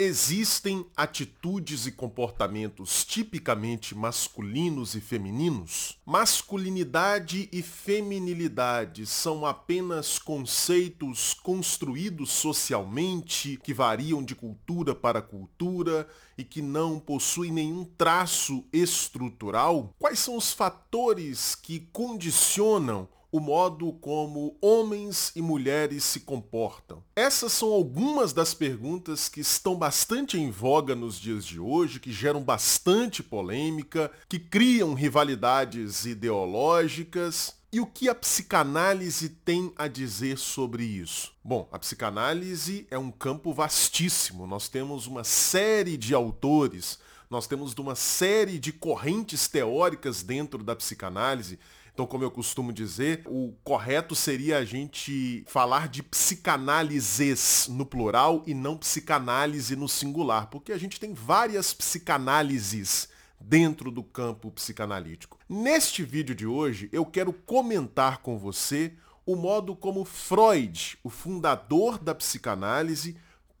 Existem atitudes e comportamentos tipicamente masculinos e femininos? Masculinidade e feminilidade são apenas conceitos construídos socialmente que variam de cultura para cultura e que não possuem nenhum traço estrutural? Quais são os fatores que condicionam o modo como homens e mulheres se comportam? Essas são algumas das perguntas que estão bastante em voga nos dias de hoje, que geram bastante polêmica, que criam rivalidades ideológicas. E o que a psicanálise tem a dizer sobre isso? Bom, a psicanálise é um campo vastíssimo. Nós temos uma série de autores, nós temos uma série de correntes teóricas dentro da psicanálise então, como eu costumo dizer, o correto seria a gente falar de psicanálises no plural e não psicanálise no singular, porque a gente tem várias psicanálises dentro do campo psicanalítico. Neste vídeo de hoje, eu quero comentar com você o modo como Freud, o fundador da psicanálise,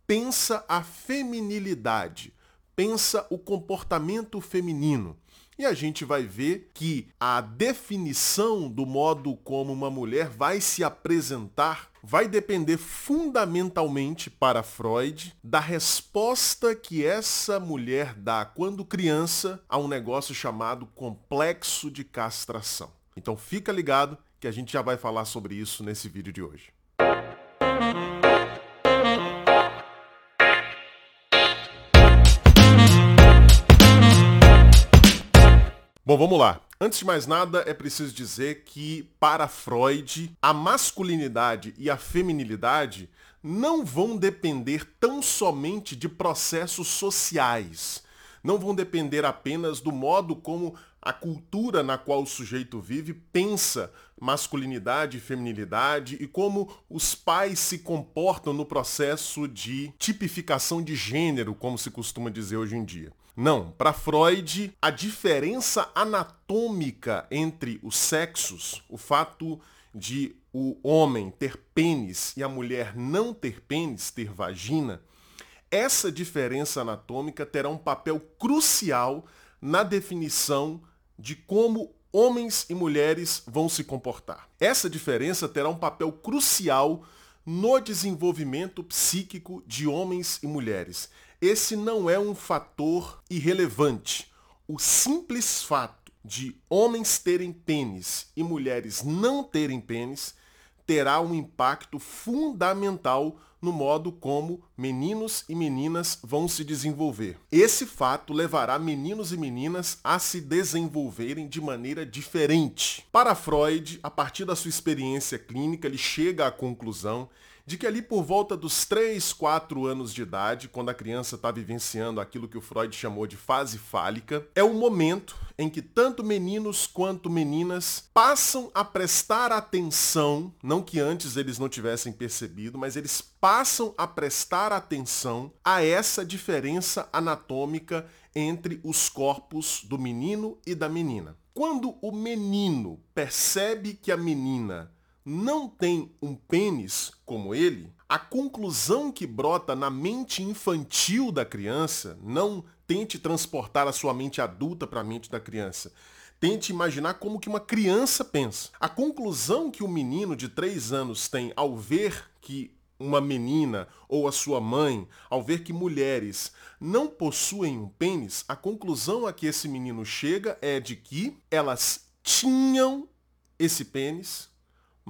pensa a feminilidade, pensa o comportamento feminino. E a gente vai ver que a definição do modo como uma mulher vai se apresentar vai depender fundamentalmente para Freud da resposta que essa mulher dá quando criança a um negócio chamado complexo de castração. Então fica ligado que a gente já vai falar sobre isso nesse vídeo de hoje. Bom, vamos lá. Antes de mais nada, é preciso dizer que, para Freud, a masculinidade e a feminilidade não vão depender tão somente de processos sociais. Não vão depender apenas do modo como a cultura na qual o sujeito vive pensa masculinidade e feminilidade e como os pais se comportam no processo de tipificação de gênero, como se costuma dizer hoje em dia. Não, para Freud, a diferença anatômica entre os sexos, o fato de o homem ter pênis e a mulher não ter pênis, ter vagina, essa diferença anatômica terá um papel crucial na definição de como homens e mulheres vão se comportar. Essa diferença terá um papel crucial no desenvolvimento psíquico de homens e mulheres. Esse não é um fator irrelevante. O simples fato de homens terem pênis e mulheres não terem pênis terá um impacto fundamental no modo como meninos e meninas vão se desenvolver. Esse fato levará meninos e meninas a se desenvolverem de maneira diferente. Para Freud, a partir da sua experiência clínica, ele chega à conclusão de que ali por volta dos 3, 4 anos de idade, quando a criança está vivenciando aquilo que o Freud chamou de fase fálica, é o momento em que tanto meninos quanto meninas passam a prestar atenção, não que antes eles não tivessem percebido, mas eles passam a prestar atenção a essa diferença anatômica entre os corpos do menino e da menina. Quando o menino percebe que a menina não tem um pênis como ele, a conclusão que brota na mente infantil da criança, não tente transportar a sua mente adulta para a mente da criança. Tente imaginar como que uma criança pensa. A conclusão que o menino de 3 anos tem ao ver que uma menina ou a sua mãe, ao ver que mulheres não possuem um pênis, a conclusão a que esse menino chega é de que elas tinham esse pênis,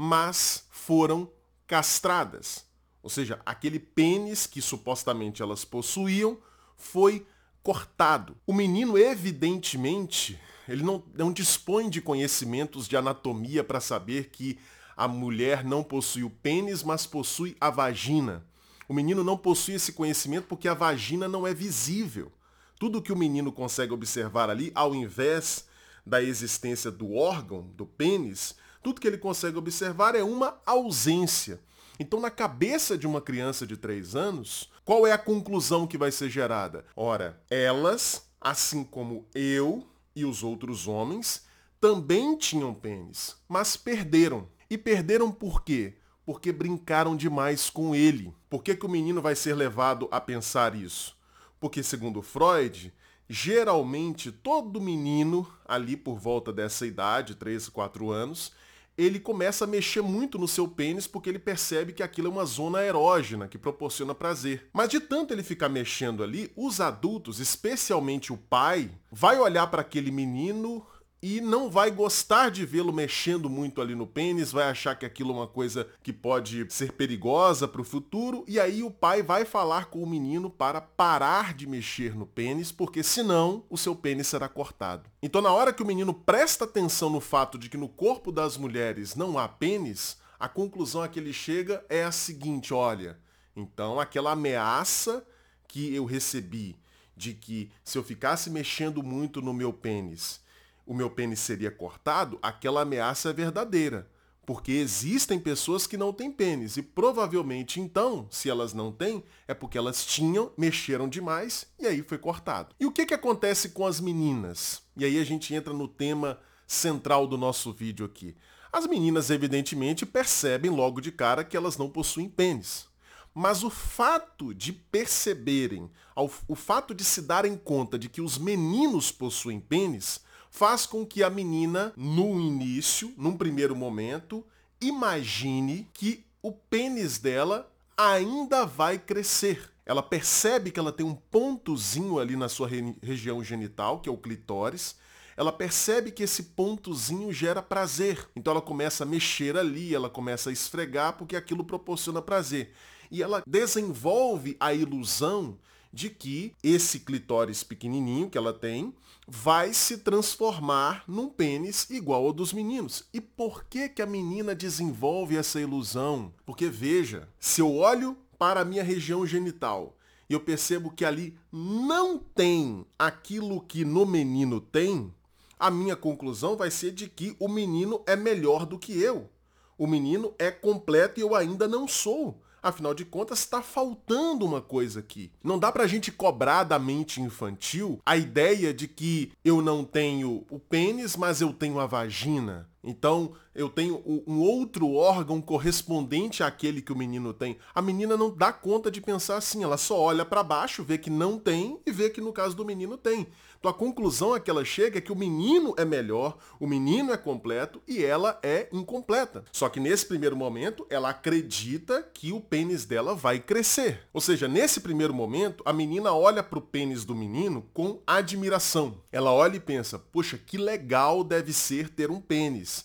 mas foram castradas. Ou seja, aquele pênis que supostamente elas possuíam foi cortado. O menino, evidentemente, ele não, não dispõe de conhecimentos de anatomia para saber que a mulher não possui o pênis, mas possui a vagina. O menino não possui esse conhecimento porque a vagina não é visível. Tudo que o menino consegue observar ali, ao invés da existência do órgão, do pênis, tudo que ele consegue observar é uma ausência. Então, na cabeça de uma criança de 3 anos, qual é a conclusão que vai ser gerada? Ora, elas, assim como eu e os outros homens, também tinham pênis, mas perderam. E perderam por quê? Porque brincaram demais com ele. Por que, que o menino vai ser levado a pensar isso? Porque, segundo Freud, geralmente todo menino, ali por volta dessa idade, 3, 4 anos, ele começa a mexer muito no seu pênis porque ele percebe que aquilo é uma zona erógena que proporciona prazer. Mas de tanto ele ficar mexendo ali, os adultos, especialmente o pai, vai olhar para aquele menino e não vai gostar de vê-lo mexendo muito ali no pênis, vai achar que aquilo é uma coisa que pode ser perigosa para o futuro, e aí o pai vai falar com o menino para parar de mexer no pênis, porque senão o seu pênis será cortado. Então na hora que o menino presta atenção no fato de que no corpo das mulheres não há pênis, a conclusão a que ele chega é a seguinte, olha, então aquela ameaça que eu recebi de que se eu ficasse mexendo muito no meu pênis, o meu pênis seria cortado, aquela ameaça é verdadeira. Porque existem pessoas que não têm pênis e provavelmente então, se elas não têm, é porque elas tinham, mexeram demais e aí foi cortado. E o que, que acontece com as meninas? E aí a gente entra no tema central do nosso vídeo aqui. As meninas evidentemente percebem logo de cara que elas não possuem pênis. Mas o fato de perceberem, o fato de se darem conta de que os meninos possuem pênis, faz com que a menina, no início, num primeiro momento, imagine que o pênis dela ainda vai crescer. Ela percebe que ela tem um pontozinho ali na sua re região genital, que é o clitóris. Ela percebe que esse pontozinho gera prazer. Então ela começa a mexer ali, ela começa a esfregar porque aquilo proporciona prazer. E ela desenvolve a ilusão de que esse clitóris pequenininho que ela tem vai se transformar num pênis igual ao dos meninos. E por que que a menina desenvolve essa ilusão? Porque veja, se eu olho para a minha região genital e eu percebo que ali não tem aquilo que no menino tem, a minha conclusão vai ser de que o menino é melhor do que eu. O menino é completo e eu ainda não sou. Afinal de contas, está faltando uma coisa aqui. Não dá pra gente cobrar da mente infantil a ideia de que eu não tenho o pênis, mas eu tenho a vagina. Então, eu tenho um outro órgão correspondente àquele que o menino tem. A menina não dá conta de pensar assim, ela só olha para baixo, vê que não tem e vê que no caso do menino tem. Então a conclusão a que ela chega é que o menino é melhor, o menino é completo e ela é incompleta. Só que nesse primeiro momento, ela acredita que o pênis dela vai crescer. Ou seja, nesse primeiro momento, a menina olha para o pênis do menino com admiração. Ela olha e pensa, poxa, que legal deve ser ter um pênis.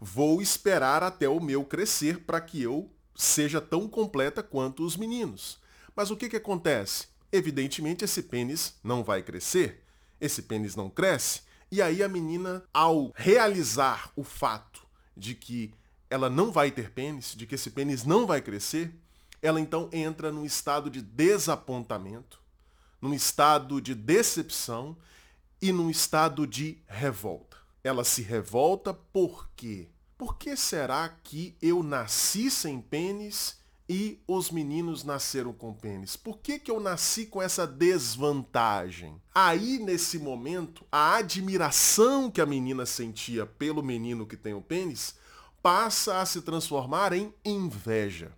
Vou esperar até o meu crescer para que eu seja tão completa quanto os meninos. Mas o que, que acontece? Evidentemente, esse pênis não vai crescer esse pênis não cresce. E aí a menina, ao realizar o fato de que ela não vai ter pênis, de que esse pênis não vai crescer, ela então entra num estado de desapontamento, num estado de decepção e num estado de revolta. Ela se revolta por quê? Por que será que eu nasci sem pênis e os meninos nasceram com pênis. Por que, que eu nasci com essa desvantagem? Aí, nesse momento, a admiração que a menina sentia pelo menino que tem o pênis passa a se transformar em inveja.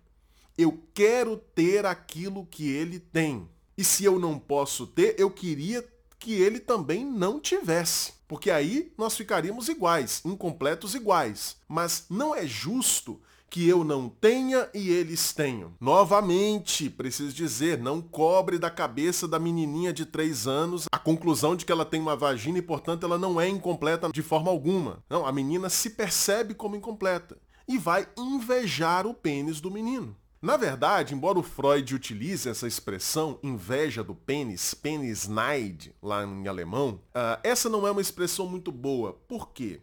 Eu quero ter aquilo que ele tem. E se eu não posso ter, eu queria que ele também não tivesse. Porque aí nós ficaríamos iguais, incompletos iguais. Mas não é justo que eu não tenha e eles tenham. Novamente, preciso dizer, não cobre da cabeça da menininha de 3 anos a conclusão de que ela tem uma vagina e, portanto, ela não é incompleta de forma alguma. Não, a menina se percebe como incompleta e vai invejar o pênis do menino. Na verdade, embora o Freud utilize essa expressão inveja do pênis, penisneid, lá em alemão, uh, essa não é uma expressão muito boa. Por quê?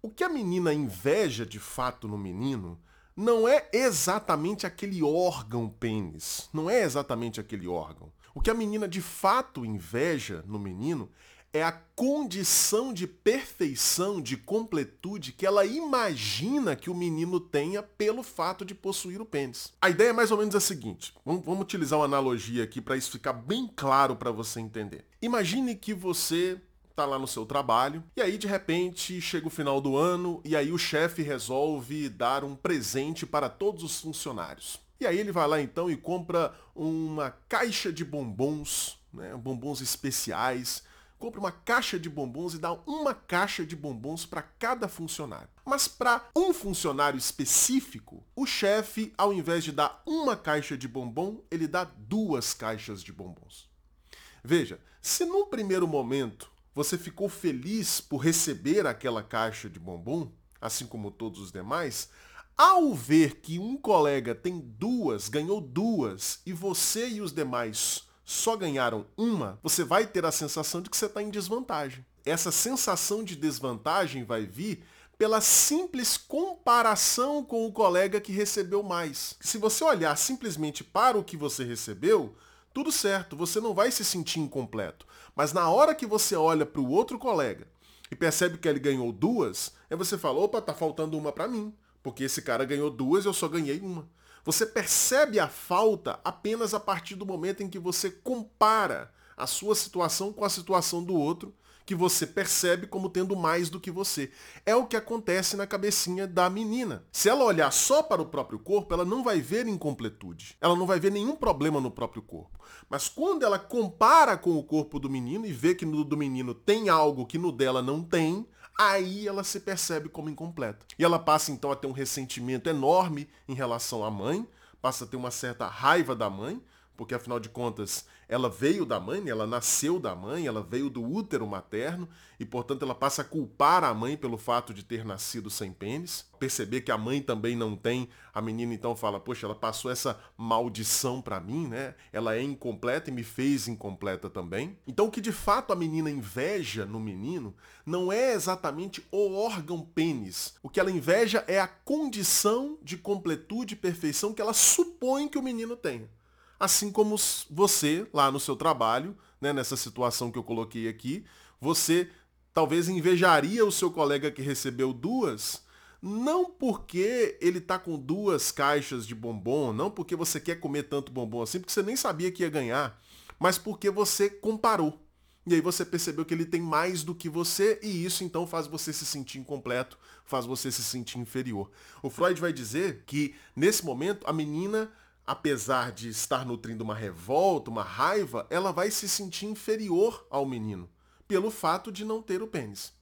O que a menina inveja de fato no menino não é exatamente aquele órgão pênis. Não é exatamente aquele órgão. O que a menina de fato inveja no menino é a condição de perfeição, de completude que ela imagina que o menino tenha pelo fato de possuir o pênis. A ideia é mais ou menos a seguinte. Vamos, vamos utilizar uma analogia aqui para isso ficar bem claro para você entender. Imagine que você tá lá no seu trabalho, e aí de repente chega o final do ano e aí o chefe resolve dar um presente para todos os funcionários. E aí ele vai lá então e compra uma caixa de bombons né, bombons especiais, compre uma caixa de bombons e dá uma caixa de bombons para cada funcionário. Mas para um funcionário específico, o chefe, ao invés de dar uma caixa de bombom, ele dá duas caixas de bombons. Veja, se no primeiro momento você ficou feliz por receber aquela caixa de bombom, assim como todos os demais, ao ver que um colega tem duas, ganhou duas, e você e os demais só ganharam uma, você vai ter a sensação de que você está em desvantagem. Essa sensação de desvantagem vai vir pela simples comparação com o colega que recebeu mais. Se você olhar simplesmente para o que você recebeu, tudo certo, você não vai se sentir incompleto. Mas na hora que você olha para o outro colega e percebe que ele ganhou duas, aí você fala, opa, tá faltando uma para mim, porque esse cara ganhou duas eu só ganhei uma. Você percebe a falta apenas a partir do momento em que você compara a sua situação com a situação do outro, que você percebe como tendo mais do que você. É o que acontece na cabecinha da menina. Se ela olhar só para o próprio corpo, ela não vai ver incompletude. Ela não vai ver nenhum problema no próprio corpo. Mas quando ela compara com o corpo do menino e vê que no do menino tem algo que no dela não tem, aí ela se percebe como incompleta. E ela passa então a ter um ressentimento enorme em relação à mãe, passa a ter uma certa raiva da mãe, porque afinal de contas ela veio da mãe, né? ela nasceu da mãe, ela veio do útero materno e portanto ela passa a culpar a mãe pelo fato de ter nascido sem pênis. Perceber que a mãe também não tem, a menina então fala: "Poxa, ela passou essa maldição para mim, né? Ela é incompleta e me fez incompleta também". Então o que de fato a menina inveja no menino não é exatamente o órgão pênis. O que ela inveja é a condição de completude e perfeição que ela supõe que o menino tenha assim como você lá no seu trabalho, né, nessa situação que eu coloquei aqui, você talvez invejaria o seu colega que recebeu duas, não porque ele tá com duas caixas de bombom, não porque você quer comer tanto bombom assim, porque você nem sabia que ia ganhar, mas porque você comparou. E aí você percebeu que ele tem mais do que você e isso então faz você se sentir incompleto, faz você se sentir inferior. O Freud vai dizer que nesse momento a menina apesar de estar nutrindo uma revolta, uma raiva, ela vai se sentir inferior ao menino, pelo fato de não ter o pênis.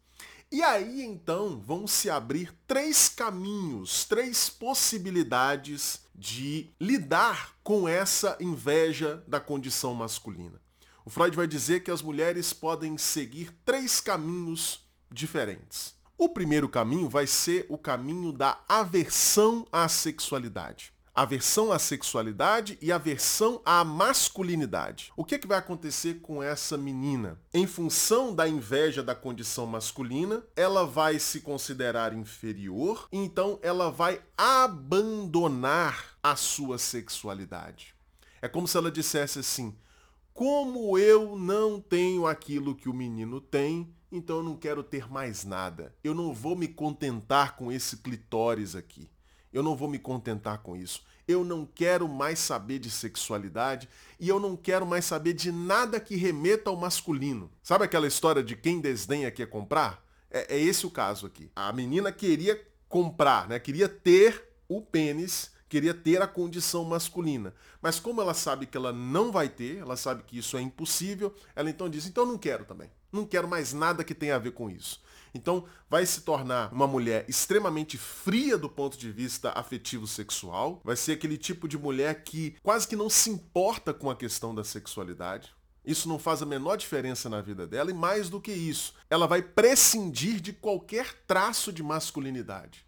E aí então vão se abrir três caminhos, três possibilidades de lidar com essa inveja da condição masculina. O Freud vai dizer que as mulheres podem seguir três caminhos diferentes. O primeiro caminho vai ser o caminho da aversão à sexualidade aversão à sexualidade e aversão à masculinidade. O que, é que vai acontecer com essa menina? Em função da inveja da condição masculina, ela vai se considerar inferior, então ela vai abandonar a sua sexualidade. É como se ela dissesse assim: como eu não tenho aquilo que o menino tem, então eu não quero ter mais nada. Eu não vou me contentar com esse clitóris aqui. Eu não vou me contentar com isso. Eu não quero mais saber de sexualidade e eu não quero mais saber de nada que remeta ao masculino. Sabe aquela história de quem desdenha quer comprar? É, é esse o caso aqui. A menina queria comprar, né? Queria ter o pênis queria ter a condição masculina. Mas como ela sabe que ela não vai ter, ela sabe que isso é impossível, ela então diz, então não quero também. Não quero mais nada que tenha a ver com isso. Então vai se tornar uma mulher extremamente fria do ponto de vista afetivo sexual, vai ser aquele tipo de mulher que quase que não se importa com a questão da sexualidade. Isso não faz a menor diferença na vida dela e mais do que isso, ela vai prescindir de qualquer traço de masculinidade.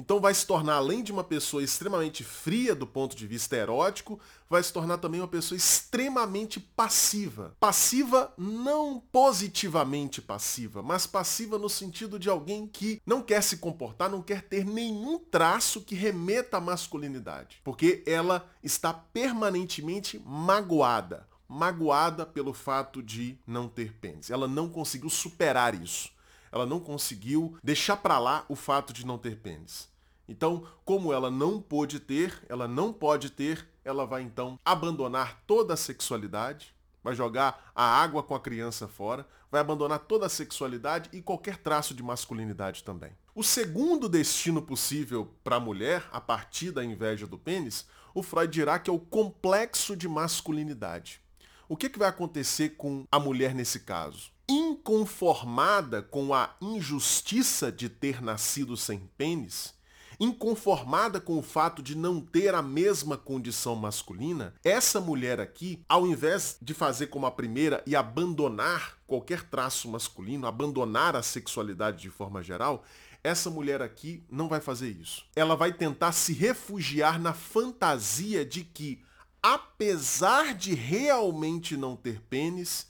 Então vai se tornar, além de uma pessoa extremamente fria do ponto de vista erótico, vai se tornar também uma pessoa extremamente passiva. Passiva não positivamente passiva, mas passiva no sentido de alguém que não quer se comportar, não quer ter nenhum traço que remeta à masculinidade. Porque ela está permanentemente magoada. Magoada pelo fato de não ter pênis. Ela não conseguiu superar isso ela não conseguiu deixar para lá o fato de não ter pênis. Então, como ela não pôde ter, ela não pode ter, ela vai então abandonar toda a sexualidade, vai jogar a água com a criança fora, vai abandonar toda a sexualidade e qualquer traço de masculinidade também. O segundo destino possível para a mulher, a partir da inveja do pênis, o Freud dirá que é o complexo de masculinidade. o que, que vai acontecer com a mulher nesse caso? Inconformada com a injustiça de ter nascido sem pênis, inconformada com o fato de não ter a mesma condição masculina, essa mulher aqui, ao invés de fazer como a primeira e abandonar qualquer traço masculino, abandonar a sexualidade de forma geral, essa mulher aqui não vai fazer isso. Ela vai tentar se refugiar na fantasia de que, apesar de realmente não ter pênis,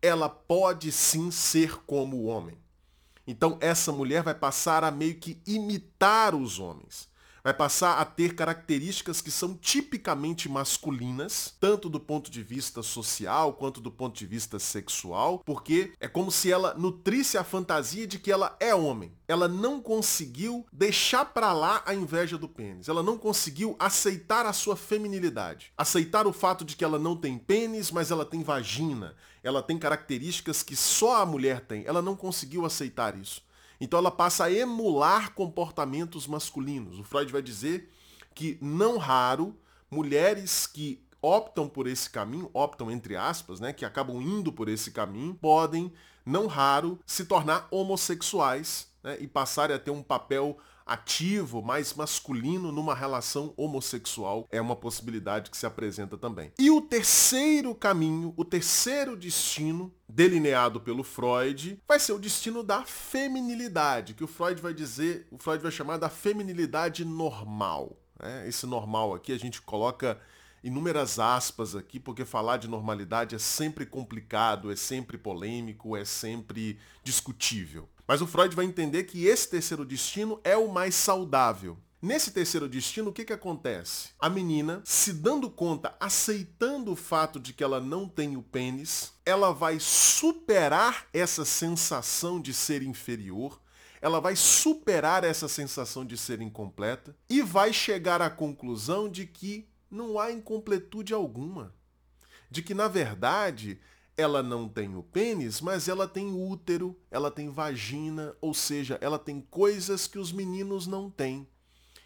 ela pode sim ser como o homem. Então essa mulher vai passar a meio que imitar os homens vai passar a ter características que são tipicamente masculinas, tanto do ponto de vista social quanto do ponto de vista sexual, porque é como se ela nutrisse a fantasia de que ela é homem. Ela não conseguiu deixar para lá a inveja do pênis. Ela não conseguiu aceitar a sua feminilidade. Aceitar o fato de que ela não tem pênis, mas ela tem vagina. Ela tem características que só a mulher tem. Ela não conseguiu aceitar isso. Então ela passa a emular comportamentos masculinos. O Freud vai dizer que não raro mulheres que optam por esse caminho, optam entre aspas, né, que acabam indo por esse caminho, podem não raro se tornar homossexuais né, e passarem a ter um papel ativo, mais masculino numa relação homossexual é uma possibilidade que se apresenta também. E o terceiro caminho, o terceiro destino delineado pelo Freud, vai ser o destino da feminilidade, que o Freud vai dizer, o Freud vai chamar da feminilidade normal. Né? Esse normal aqui a gente coloca inúmeras aspas aqui, porque falar de normalidade é sempre complicado, é sempre polêmico, é sempre discutível. Mas o Freud vai entender que esse terceiro destino é o mais saudável. Nesse terceiro destino, o que, que acontece? A menina, se dando conta, aceitando o fato de que ela não tem o pênis, ela vai superar essa sensação de ser inferior, ela vai superar essa sensação de ser incompleta e vai chegar à conclusão de que não há incompletude alguma. De que, na verdade, ela não tem o pênis, mas ela tem útero, ela tem vagina, ou seja, ela tem coisas que os meninos não têm.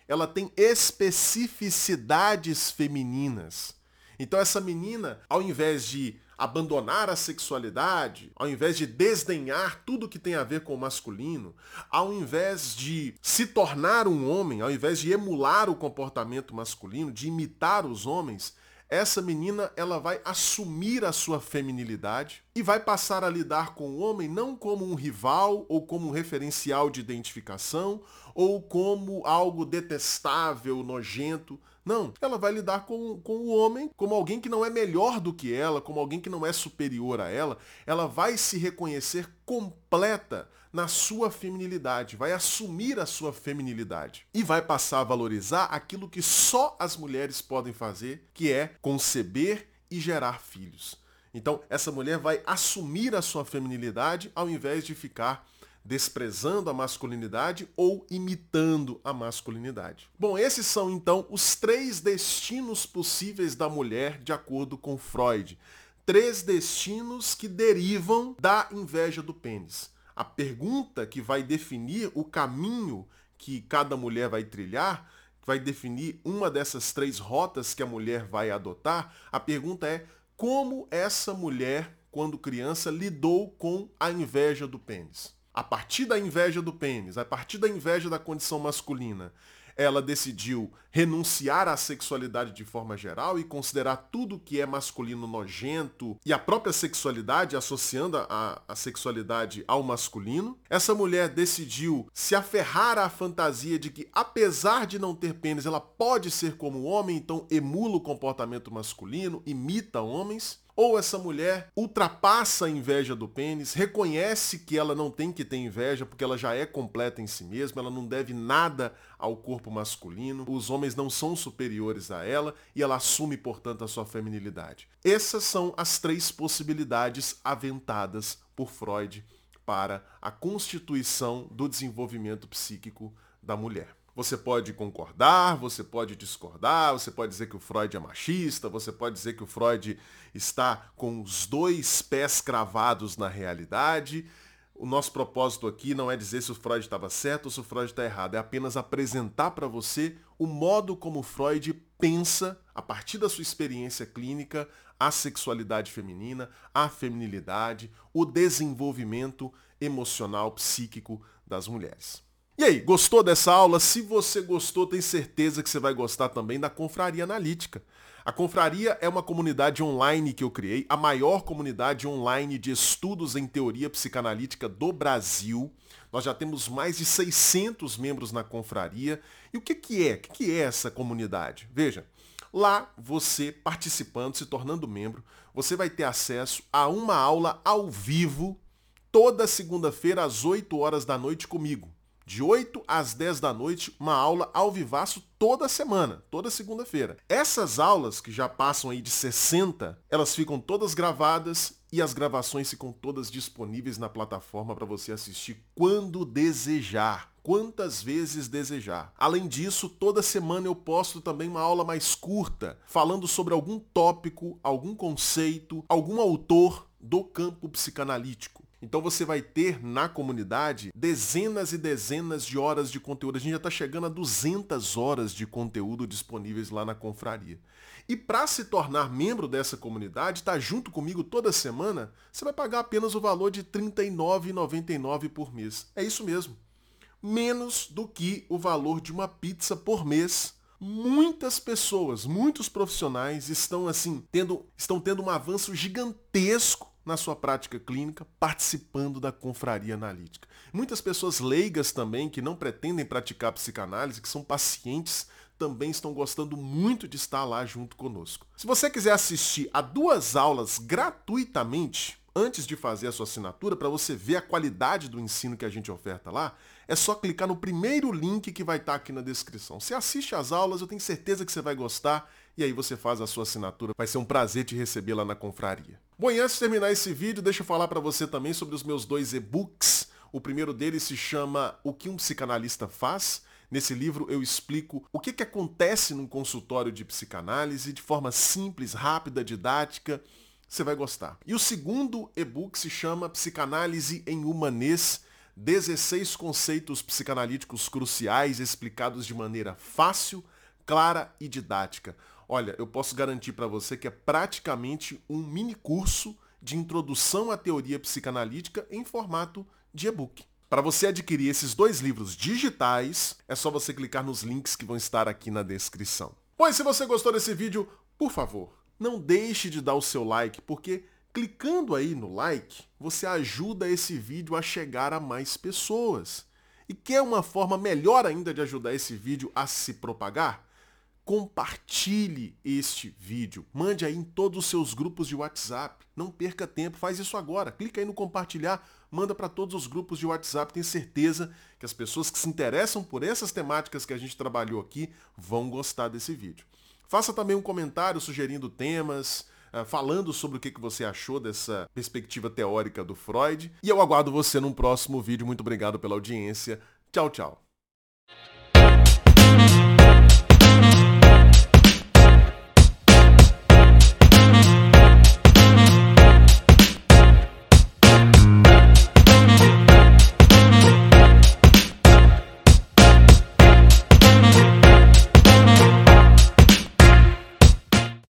Ela tem especificidades femininas. Então essa menina, ao invés de abandonar a sexualidade, ao invés de desdenhar tudo que tem a ver com o masculino, ao invés de se tornar um homem, ao invés de emular o comportamento masculino, de imitar os homens, essa menina ela vai assumir a sua feminilidade e vai passar a lidar com o homem não como um rival ou como um referencial de identificação ou como algo detestável, nojento. Não, ela vai lidar com, com o homem como alguém que não é melhor do que ela, como alguém que não é superior a ela. Ela vai se reconhecer completa na sua feminilidade, vai assumir a sua feminilidade e vai passar a valorizar aquilo que só as mulheres podem fazer, que é conceber e gerar filhos. Então, essa mulher vai assumir a sua feminilidade ao invés de ficar desprezando a masculinidade ou imitando a masculinidade. Bom, esses são então os três destinos possíveis da mulher de acordo com Freud. Três destinos que derivam da inveja do pênis. A pergunta que vai definir o caminho que cada mulher vai trilhar, vai definir uma dessas três rotas que a mulher vai adotar, a pergunta é como essa mulher, quando criança, lidou com a inveja do pênis. A partir da inveja do pênis, a partir da inveja da condição masculina, ela decidiu renunciar à sexualidade de forma geral e considerar tudo que é masculino nojento e a própria sexualidade, associando a, a, sexualidade ao masculino. Essa mulher decidiu se aferrar à fantasia de que, apesar de não ter pênis, ela pode ser como homem, então emula o comportamento masculino, imita homens. Ou essa mulher ultrapassa a inveja do pênis, reconhece que ela não tem que ter inveja porque ela já é completa em si mesma, ela não deve nada ao corpo masculino, os homens não são superiores a ela e ela assume, portanto, a sua feminilidade. Essas são as três possibilidades aventadas por Freud para a constituição do desenvolvimento psíquico da mulher. Você pode concordar, você pode discordar, você pode dizer que o Freud é machista, você pode dizer que o Freud está com os dois pés cravados na realidade. O nosso propósito aqui não é dizer se o Freud estava certo ou se o Freud está errado, é apenas apresentar para você o modo como o Freud pensa, a partir da sua experiência clínica, a sexualidade feminina, a feminilidade, o desenvolvimento emocional, psíquico das mulheres. E aí, gostou dessa aula? Se você gostou, tem certeza que você vai gostar também da Confraria Analítica. A Confraria é uma comunidade online que eu criei, a maior comunidade online de estudos em teoria psicanalítica do Brasil. Nós já temos mais de 600 membros na Confraria. E o que, que é? O que, que é essa comunidade? Veja, lá você participando, se tornando membro, você vai ter acesso a uma aula ao vivo toda segunda-feira às 8 horas da noite comigo de 8 às 10 da noite, uma aula ao vivaço toda semana, toda segunda-feira. Essas aulas, que já passam aí de 60, elas ficam todas gravadas e as gravações ficam todas disponíveis na plataforma para você assistir quando desejar, quantas vezes desejar. Além disso, toda semana eu posto também uma aula mais curta, falando sobre algum tópico, algum conceito, algum autor do campo psicanalítico. Então você vai ter na comunidade dezenas e dezenas de horas de conteúdo. A gente já está chegando a 200 horas de conteúdo disponíveis lá na confraria. E para se tornar membro dessa comunidade, estar tá junto comigo toda semana, você vai pagar apenas o valor de R$ 39,99 por mês. É isso mesmo. Menos do que o valor de uma pizza por mês muitas pessoas, muitos profissionais estão assim, tendo, estão tendo um avanço gigantesco na sua prática clínica, participando da confraria analítica. Muitas pessoas leigas também, que não pretendem praticar psicanálise, que são pacientes, também estão gostando muito de estar lá junto conosco. Se você quiser assistir a duas aulas gratuitamente, antes de fazer a sua assinatura, para você ver a qualidade do ensino que a gente oferta lá, é só clicar no primeiro link que vai estar aqui na descrição. Você assiste às aulas, eu tenho certeza que você vai gostar e aí você faz a sua assinatura. Vai ser um prazer te receber lá na confraria. Bom, e antes de terminar esse vídeo, deixa eu falar para você também sobre os meus dois e-books. O primeiro deles se chama O que um psicanalista faz. Nesse livro eu explico o que, que acontece num consultório de psicanálise de forma simples, rápida, didática. Você vai gostar. E o segundo e-book se chama Psicanálise em Humanês. 16 conceitos psicanalíticos cruciais explicados de maneira fácil, clara e didática. Olha, eu posso garantir para você que é praticamente um mini curso de introdução à teoria psicanalítica em formato de e-book. Para você adquirir esses dois livros digitais, é só você clicar nos links que vão estar aqui na descrição. Pois se você gostou desse vídeo, por favor, não deixe de dar o seu like, porque clicando aí no like, você ajuda esse vídeo a chegar a mais pessoas. E quer uma forma melhor ainda de ajudar esse vídeo a se propagar? Compartilhe este vídeo. Mande aí em todos os seus grupos de WhatsApp. Não perca tempo, faz isso agora. Clica aí no compartilhar, manda para todos os grupos de WhatsApp. Tenho certeza que as pessoas que se interessam por essas temáticas que a gente trabalhou aqui vão gostar desse vídeo. Faça também um comentário sugerindo temas, eh, falando sobre o que você achou dessa perspectiva teórica do Freud. E eu aguardo você num próximo vídeo. Muito obrigado pela audiência. Tchau, tchau.